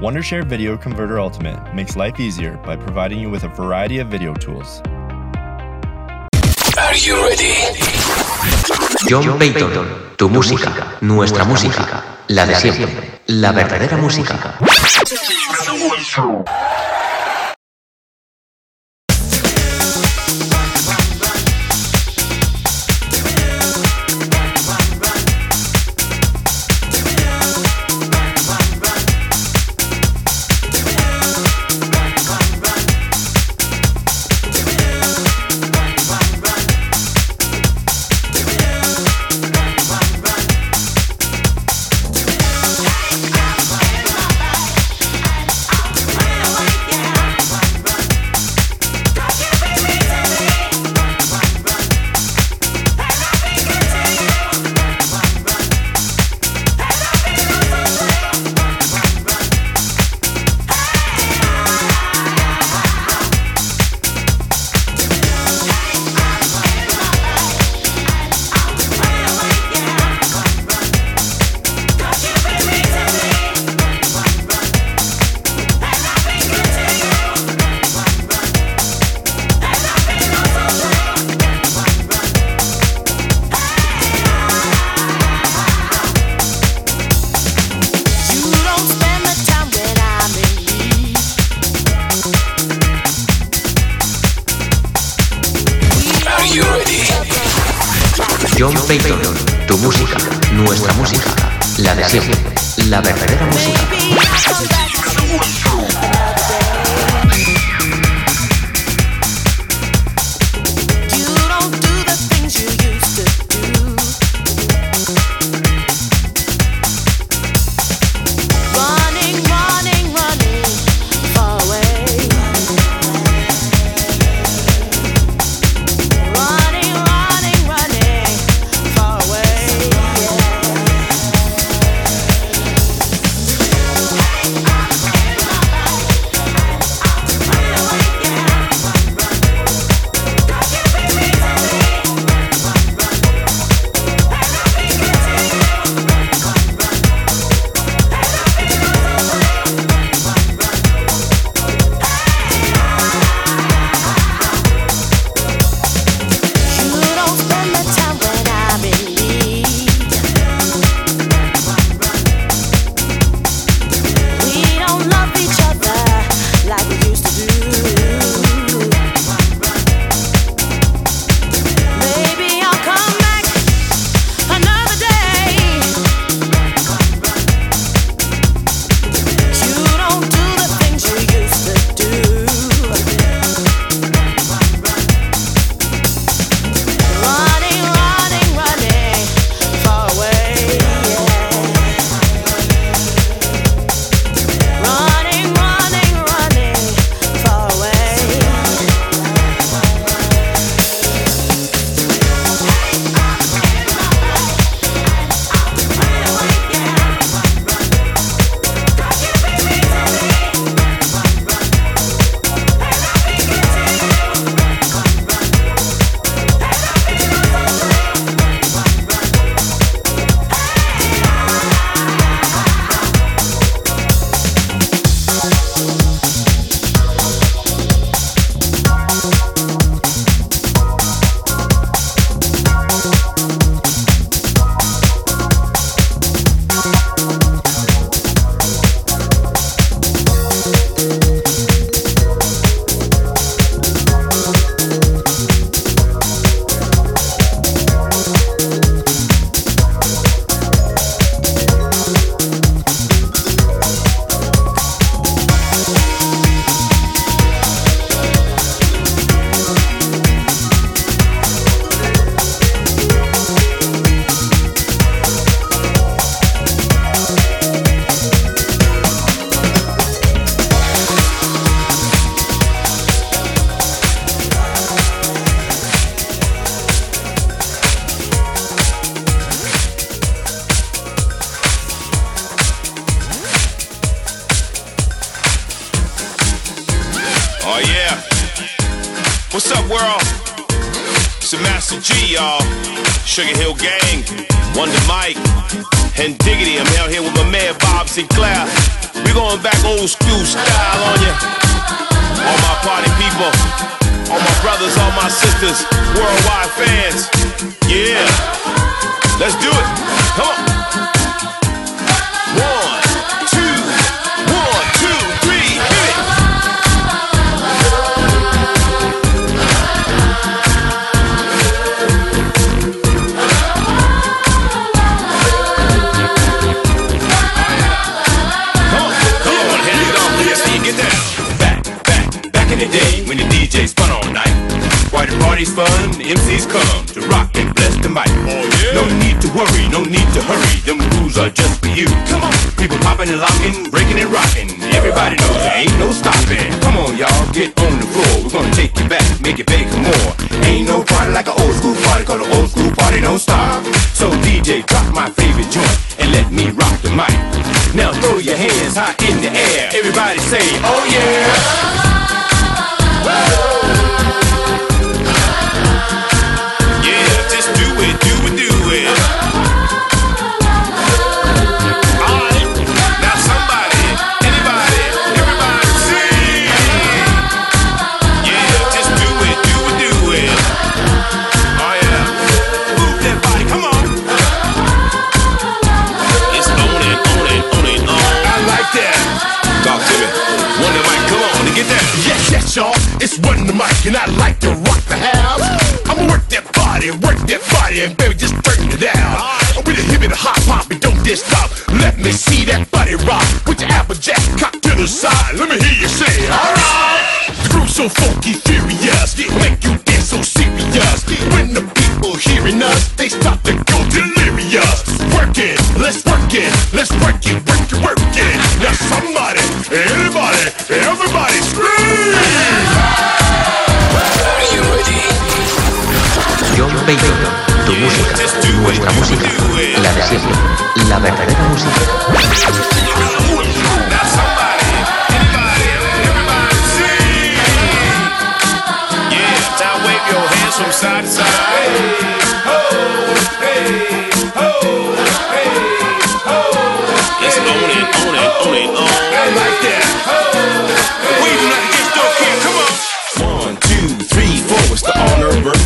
Wondershare Video Converter Ultimate makes life easier by providing you with a variety of video tools. Are you ready? John Patton, tu música, nuestra música, la de siempre, la verdadera música.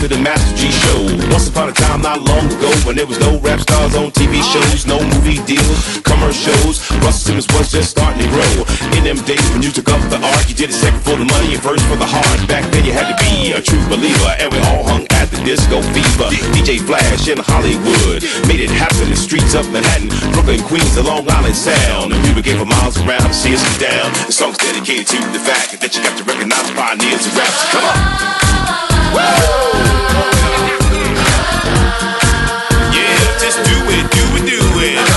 to the Master G show. Once upon a time, not long ago, when there was no rap stars on TV shows, no movie deals, commercials, Russell Simmons was just starting to grow. In them days when you took up the art, you did it second for the money and first for the heart. Back then, you had to be a true believer, and we all hung at the disco fever. DJ Flash in Hollywood made it happen in the streets of Manhattan, Brooklyn, Queens, the Long Island Sound. And we were gave for miles around, see us down. The song's dedicated to the fact that you got to recognize pioneers of rap. Come on. Whoa! with.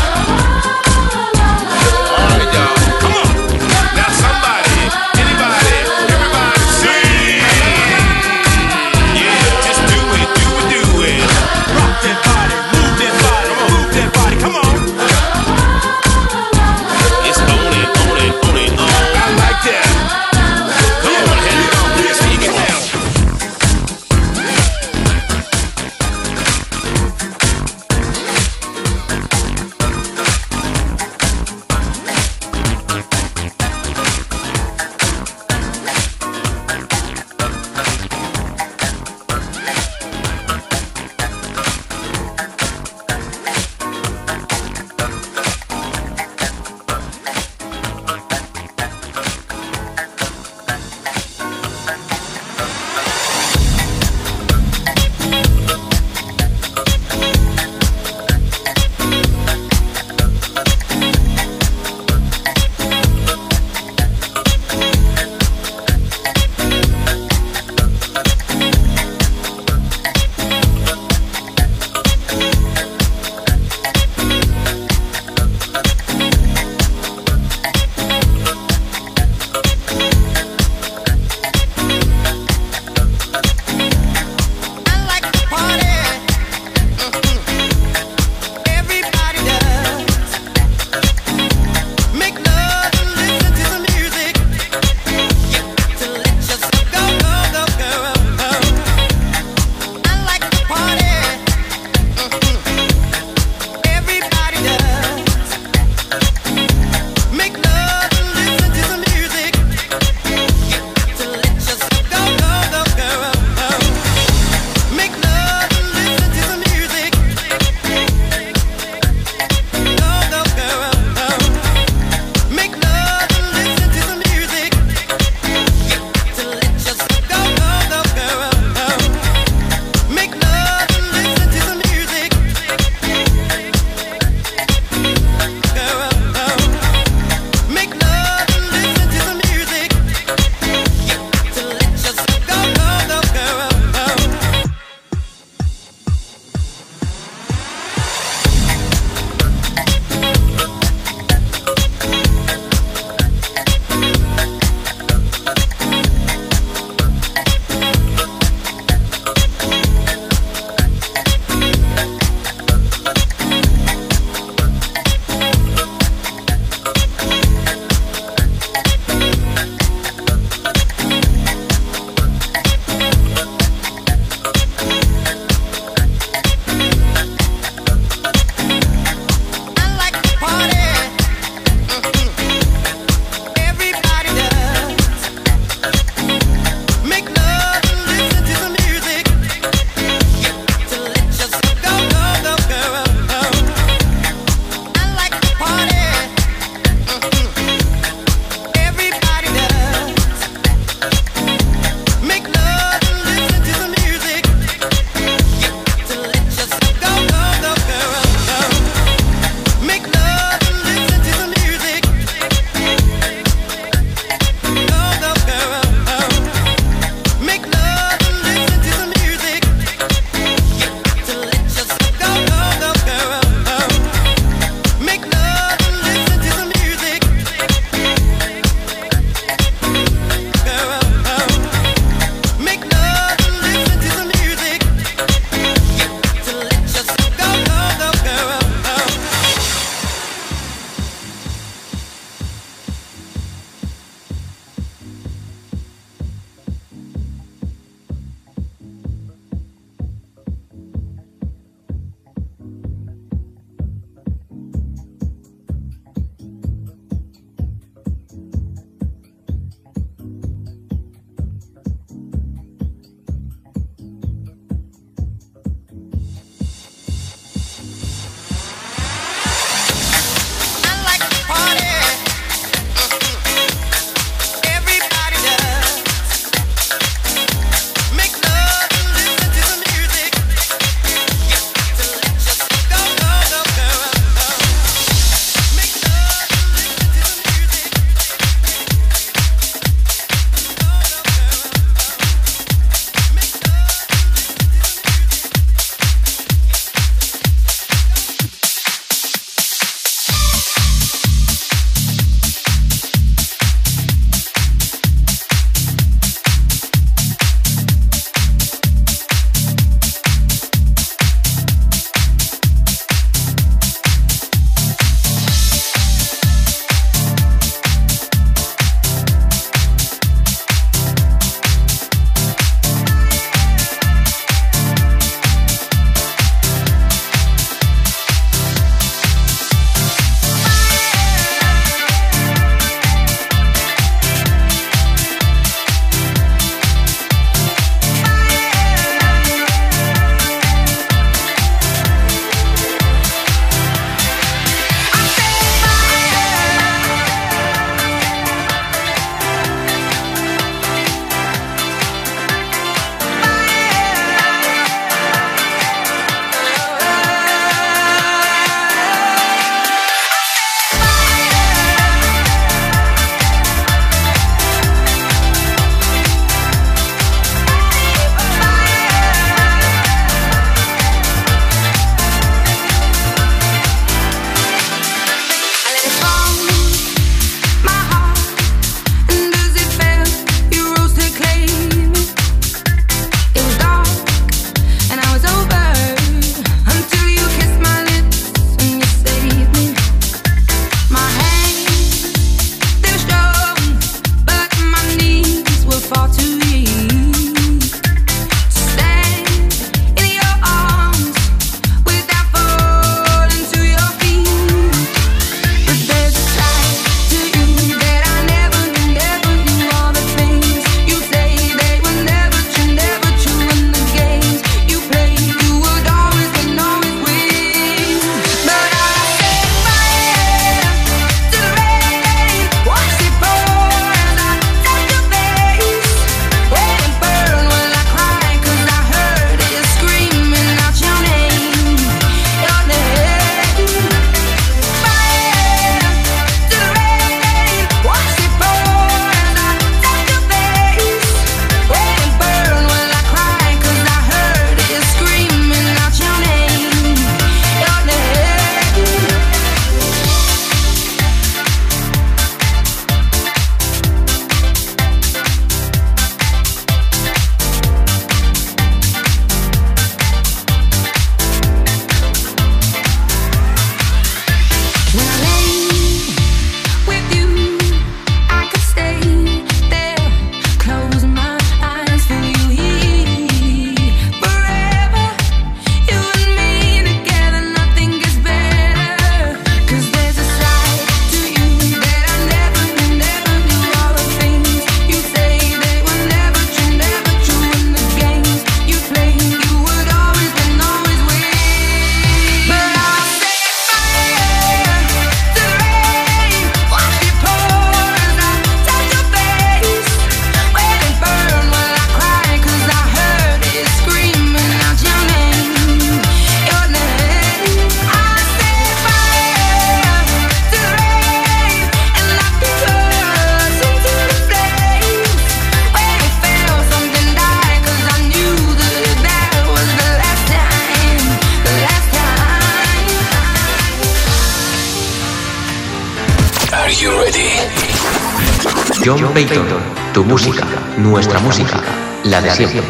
Siempre,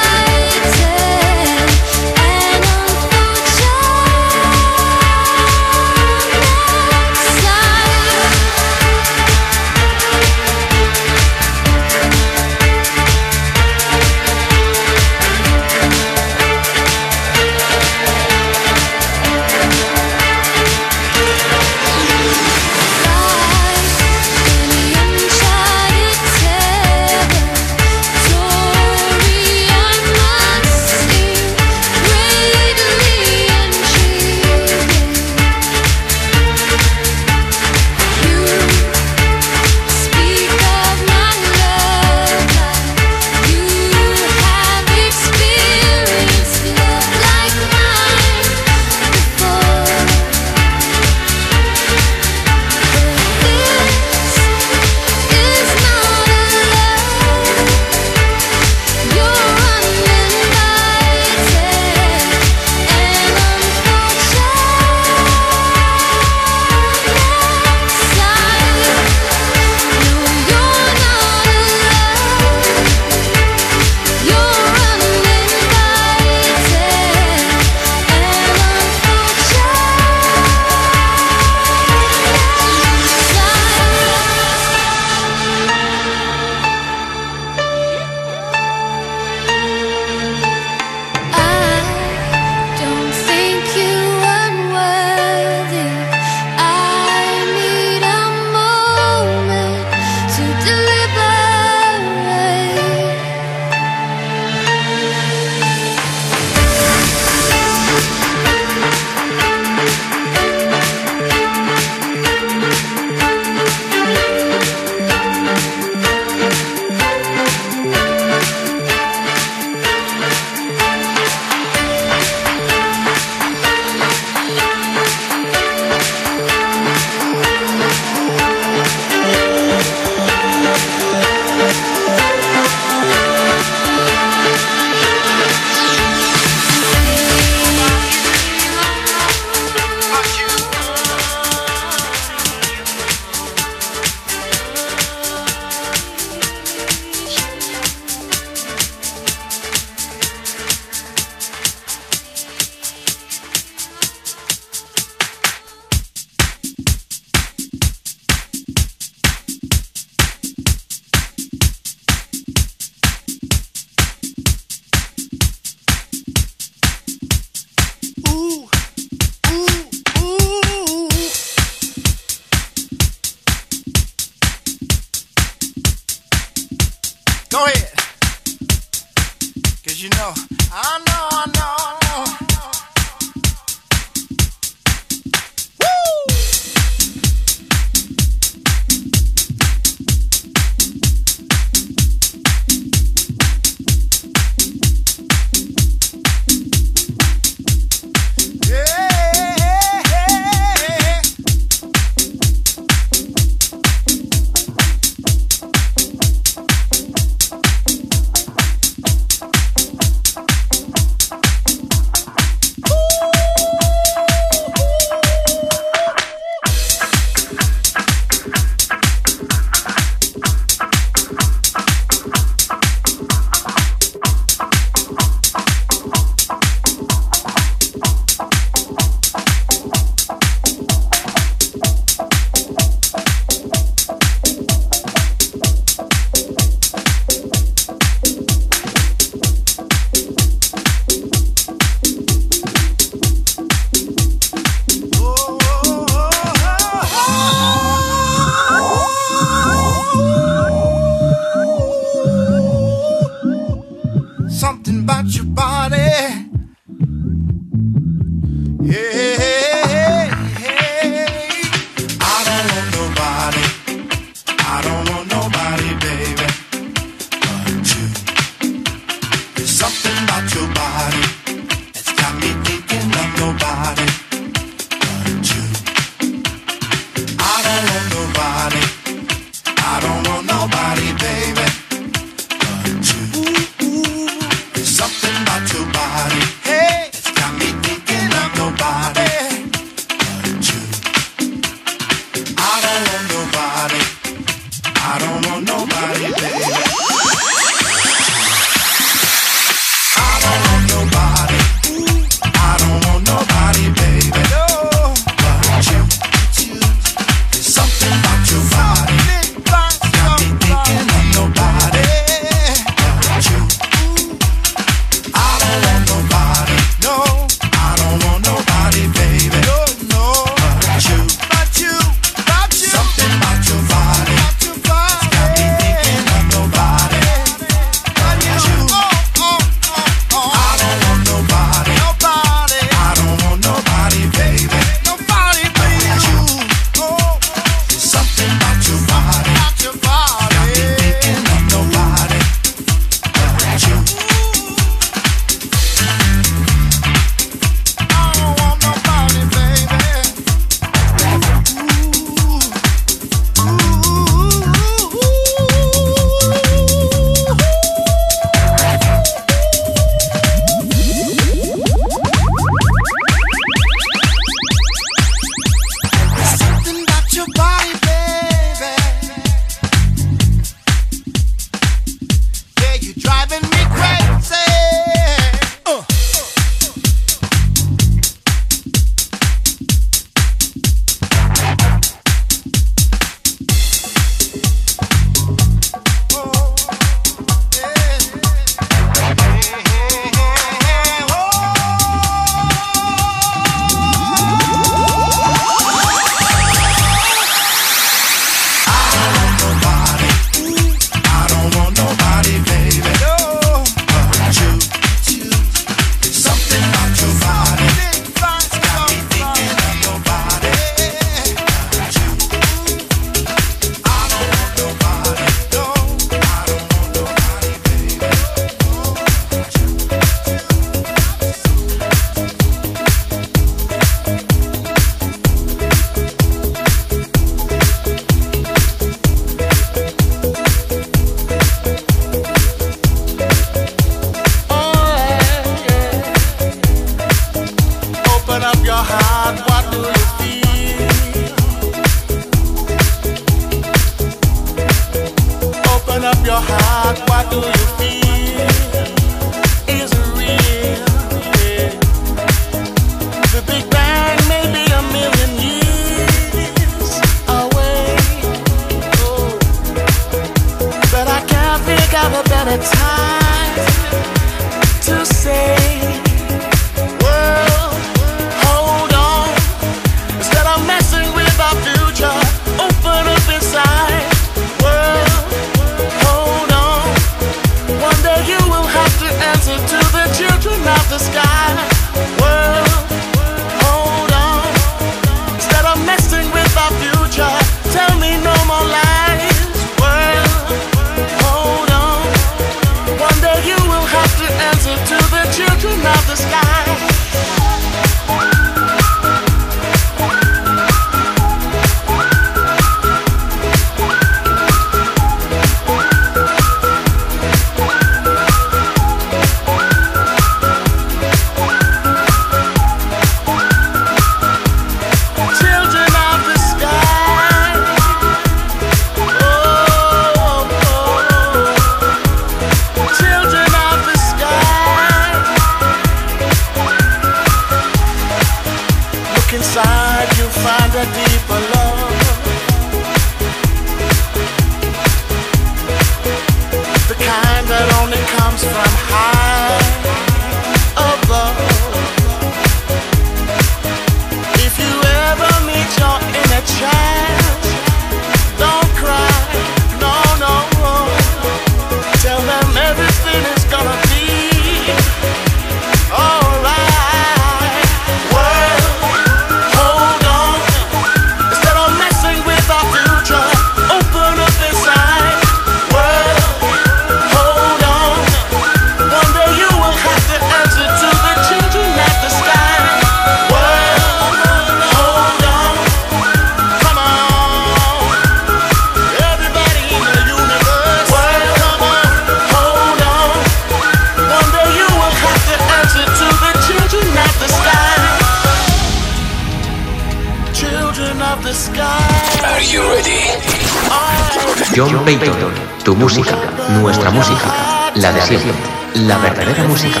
John Payton, tu música, nuestra música, la de siempre, la verdadera música.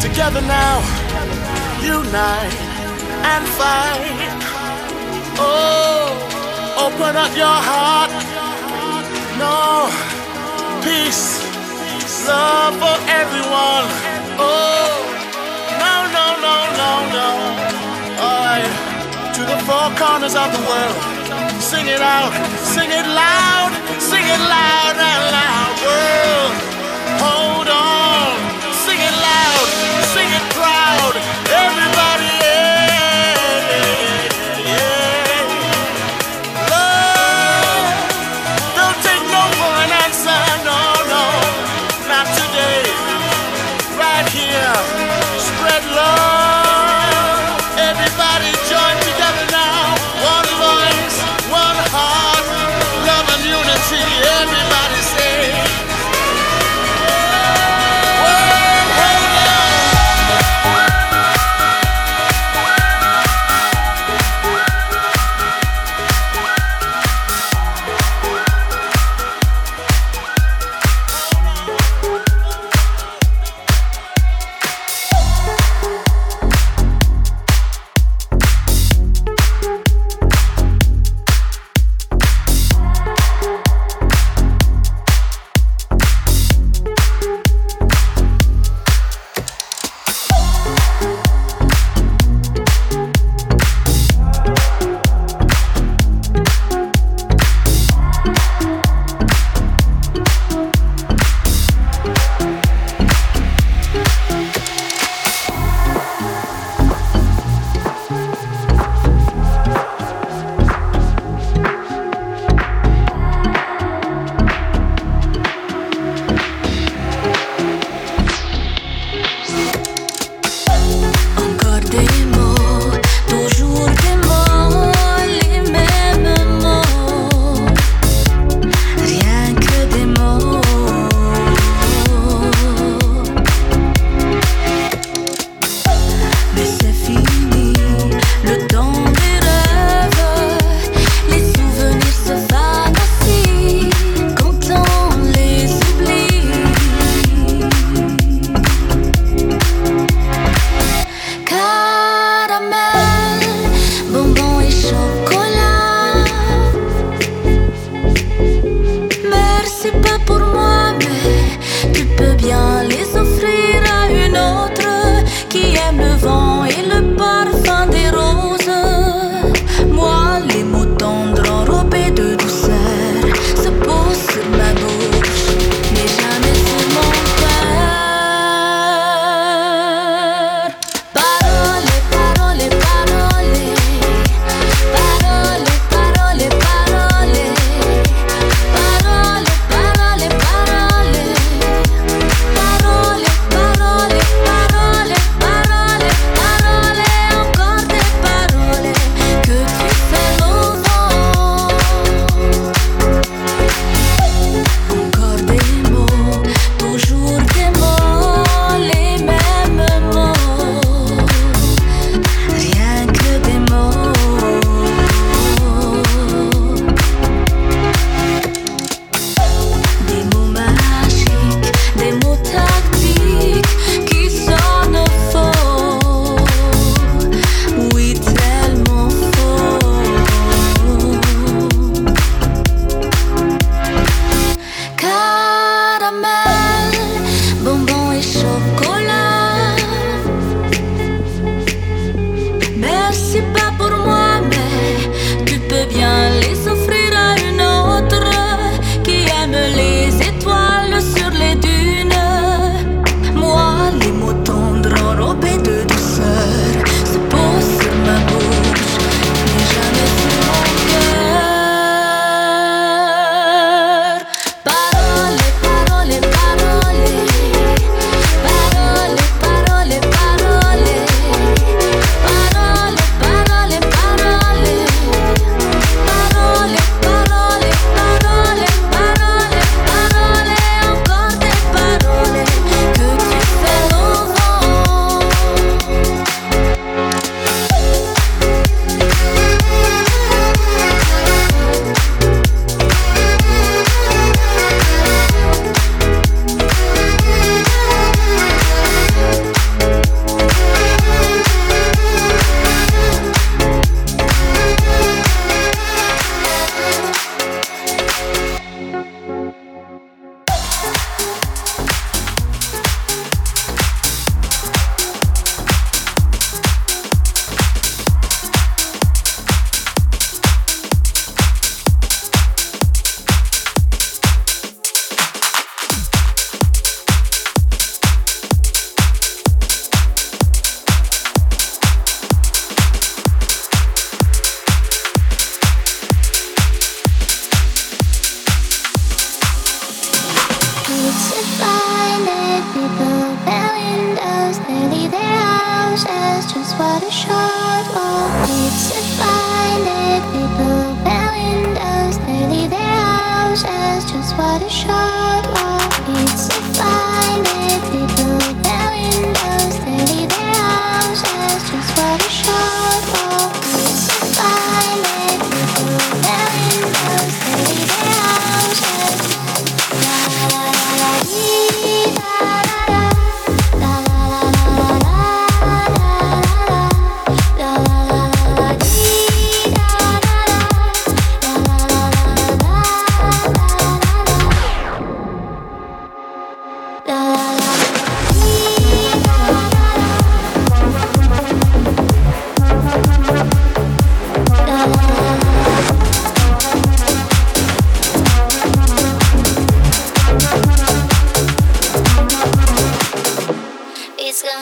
Together now, unite and fight. Open up your heart. No peace, love for everyone. Oh, no, no, no, no, no. Alright, to the four corners of the world. Sing it out, sing it loud, sing it loud and loud. World, hold on,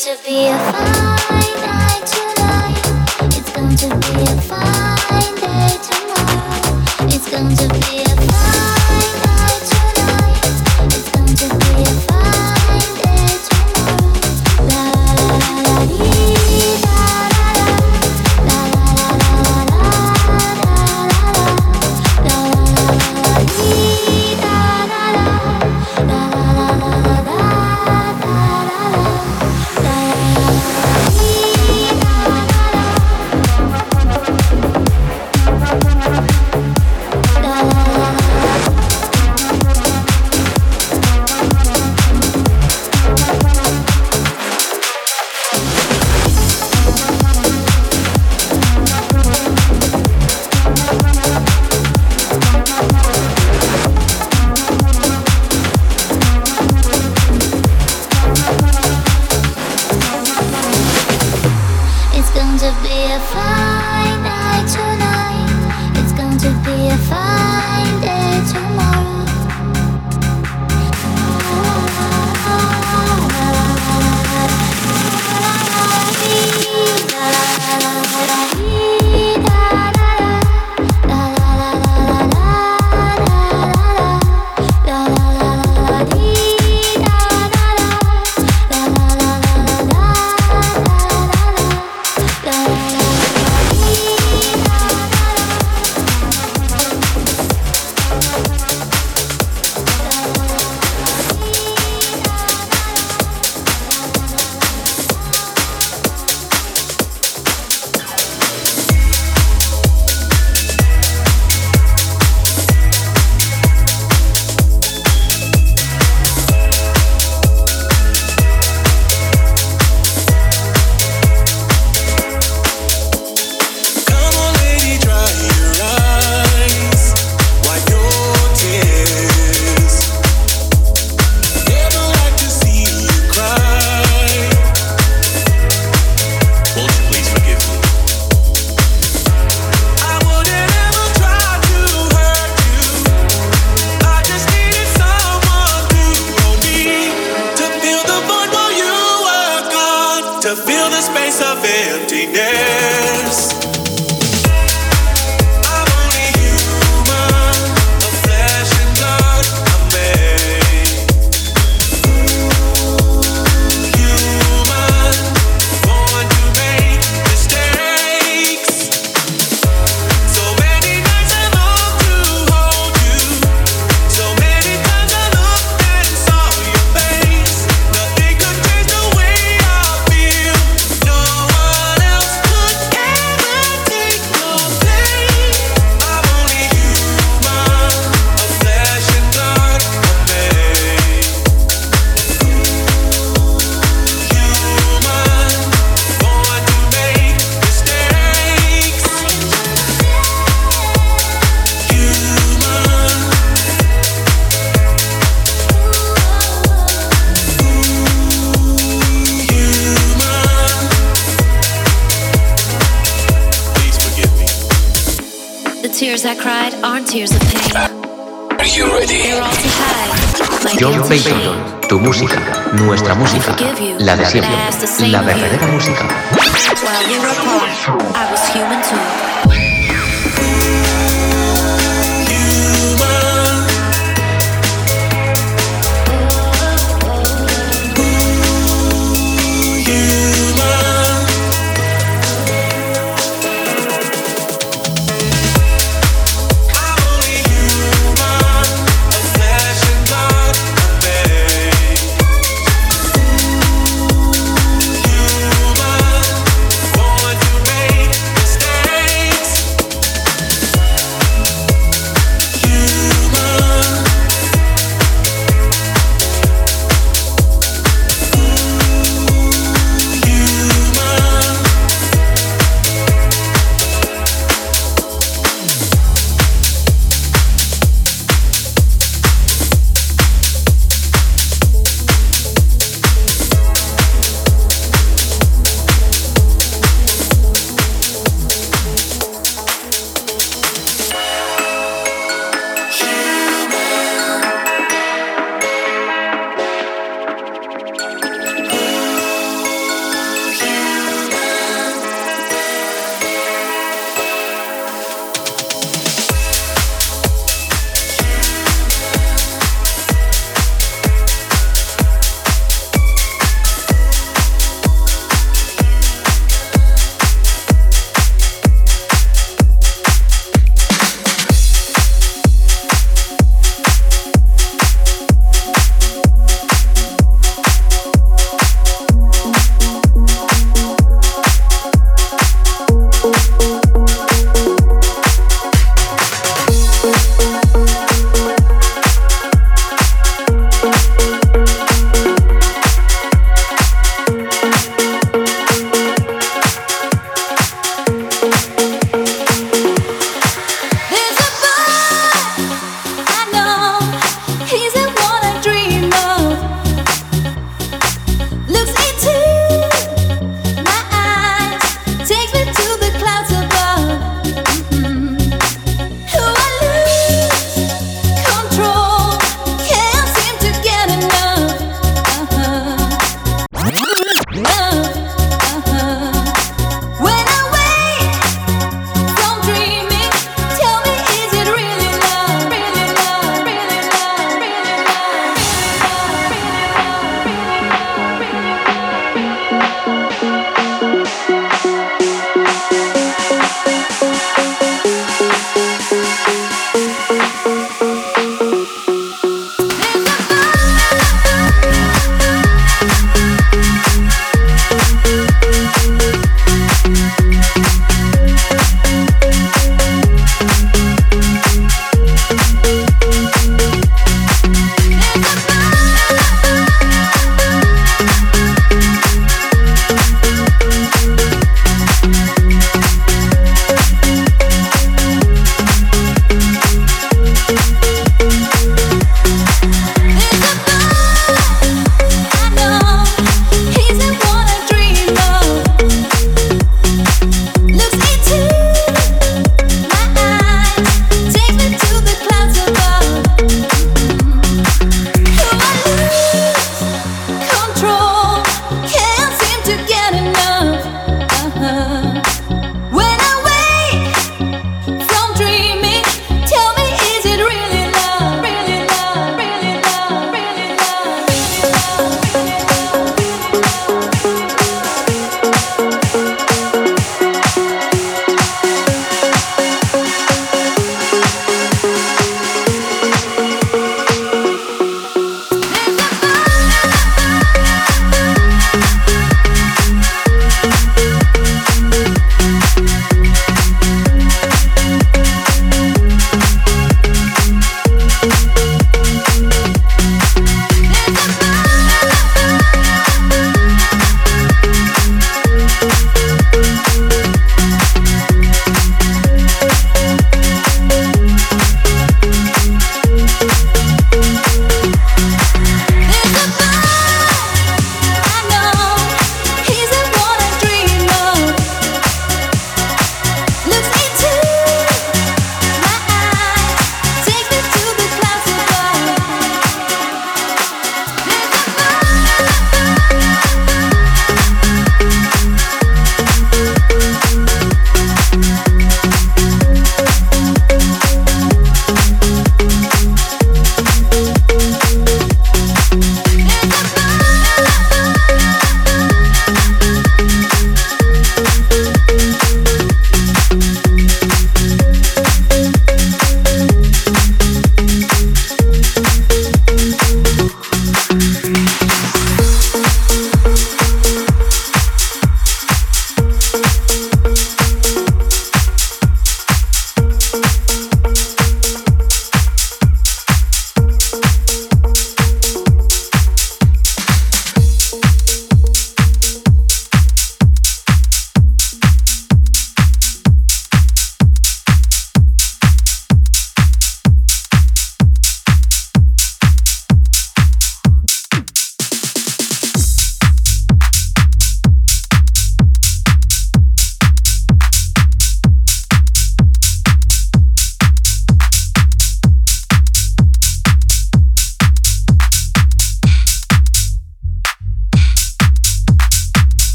It's going to be a I was human too.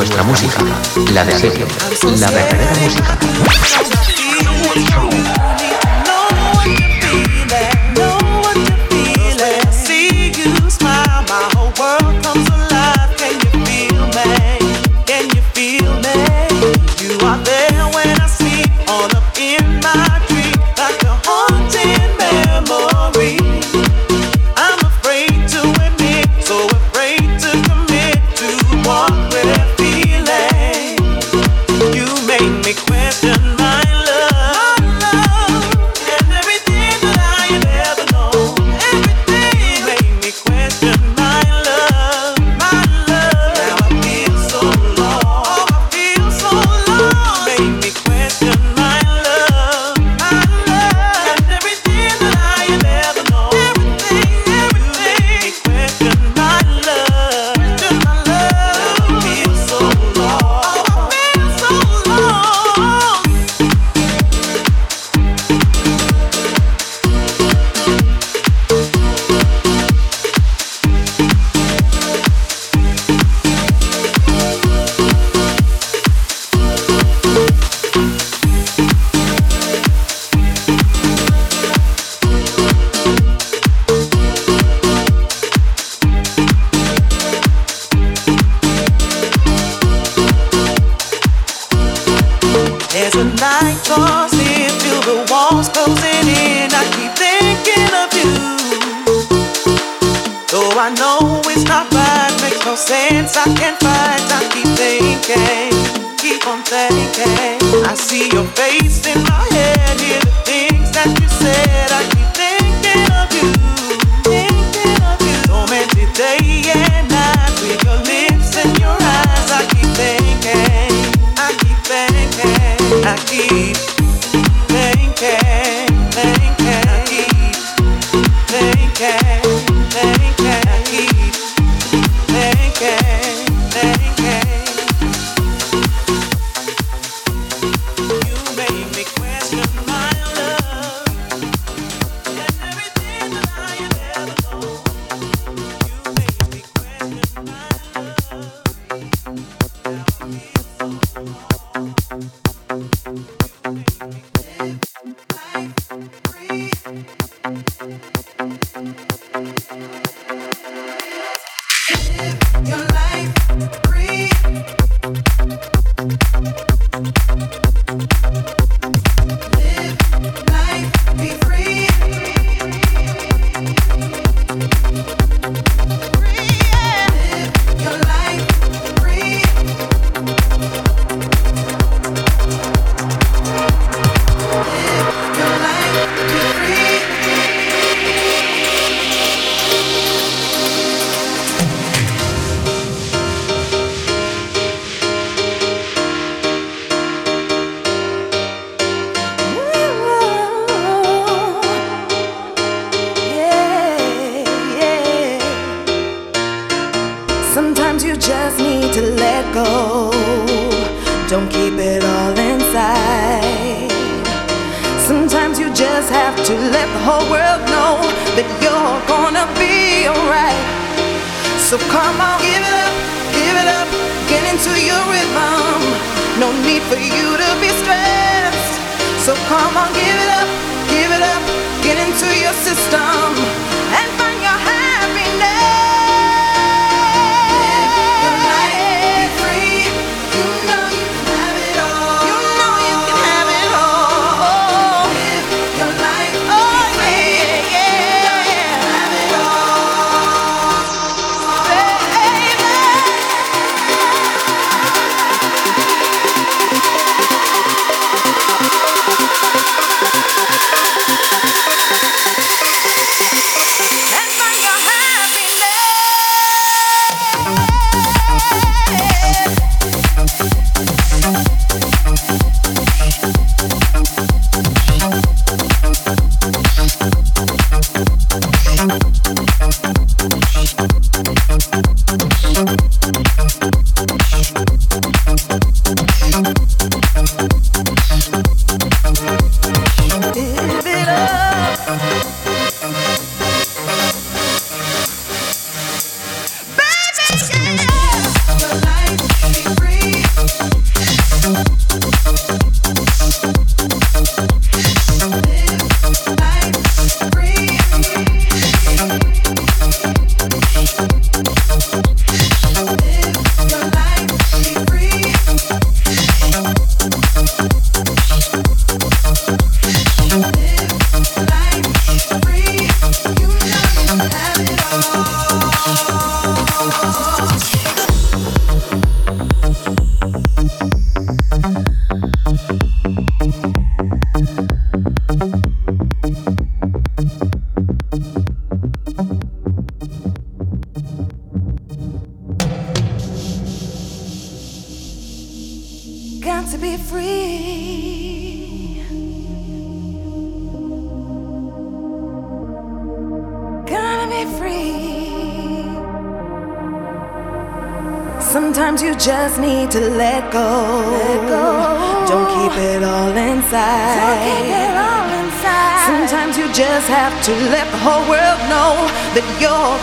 Nuestra música, la de siempre, la verdadera música. Sometimes you just need to let go. Don't keep it all inside. Sometimes you just have to let the whole world know that you're gonna be alright. So come on, give it up, give it up, get into your rhythm. No need for you to be stressed. So come on, give it up, give it up, get into your system and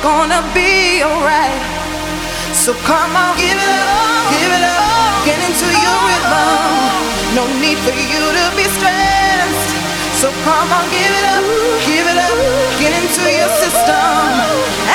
gonna be alright. So come on, give it up, give it up, get into your rhythm. No need for you to be stressed. So come on, give it up, give it up, get into your system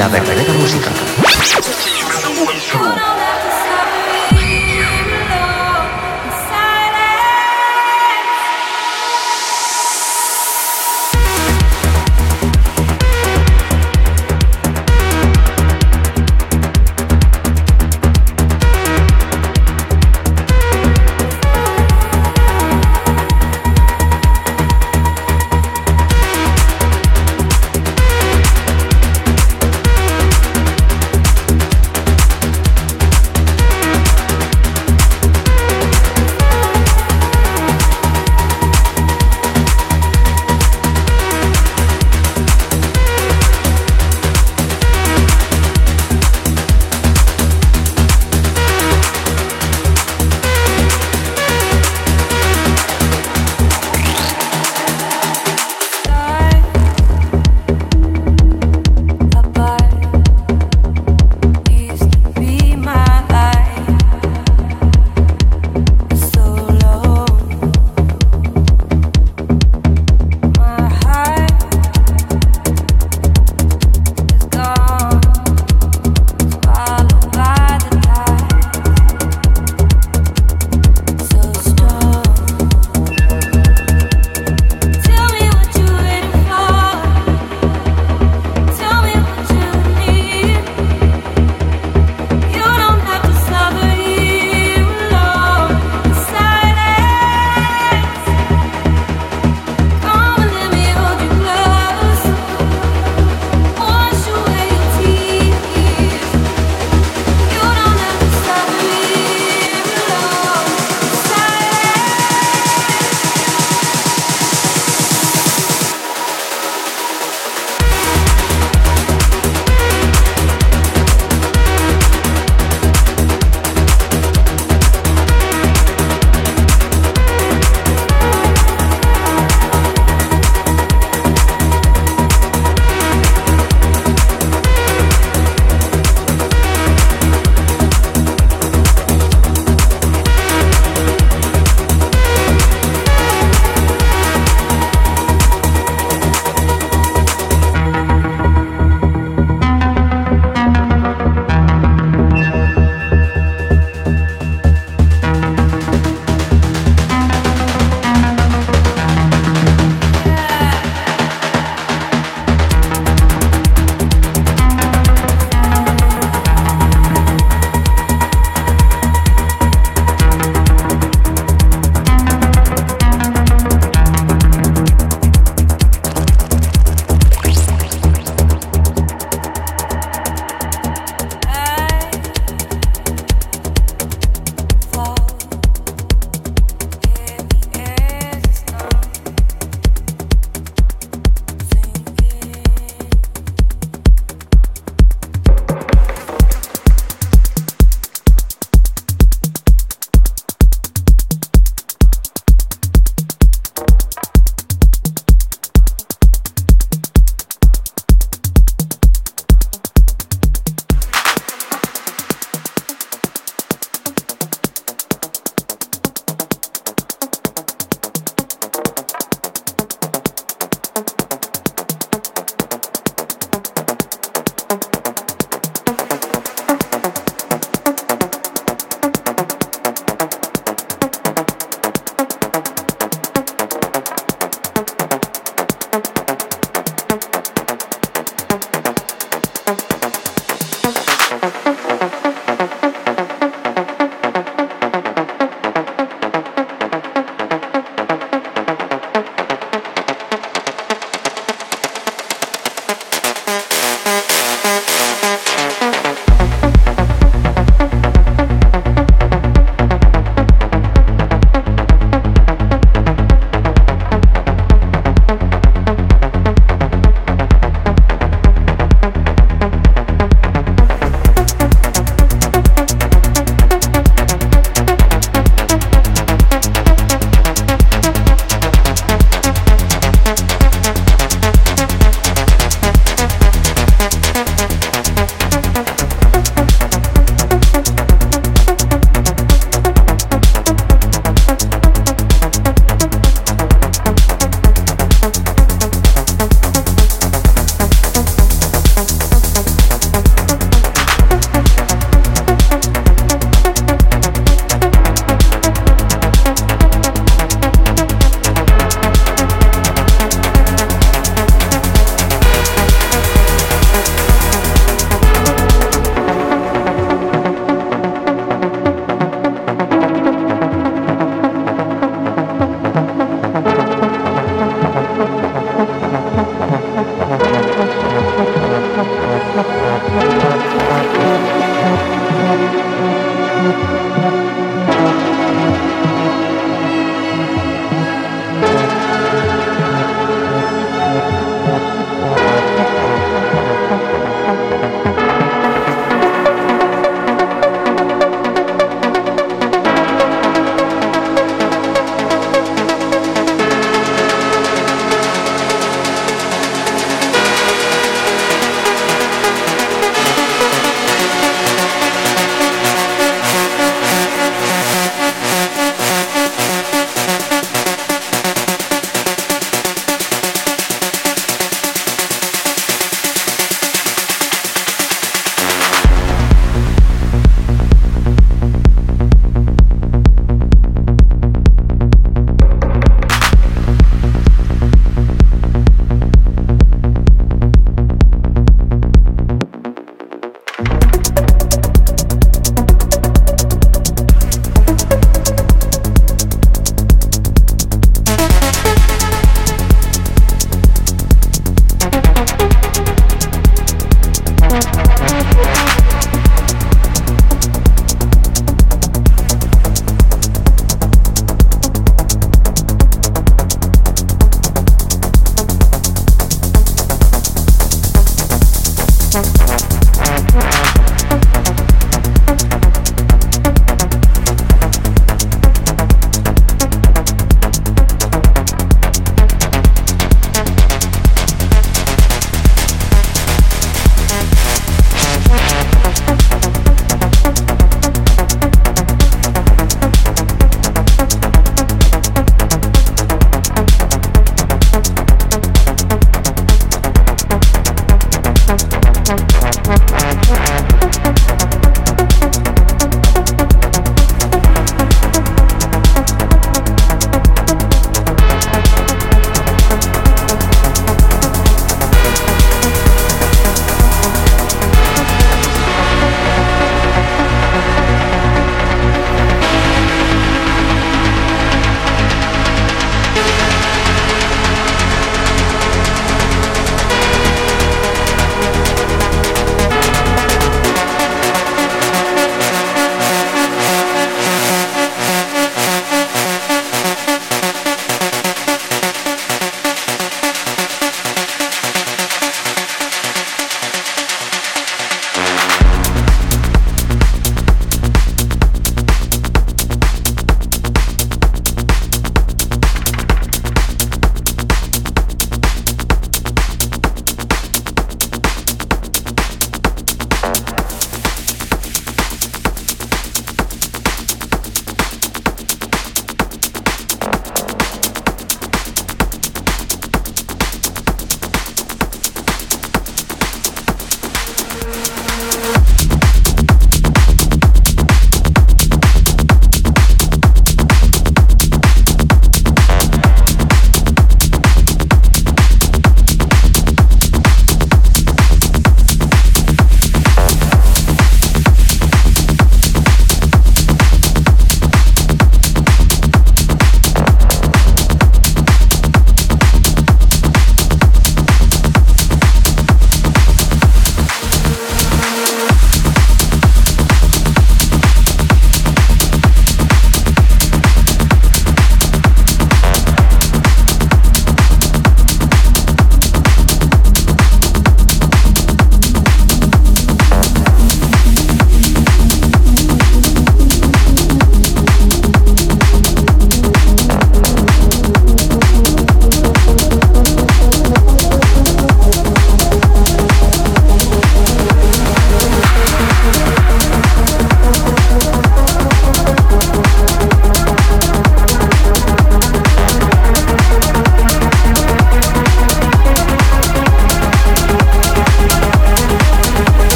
la verdadera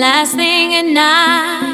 last thing at night.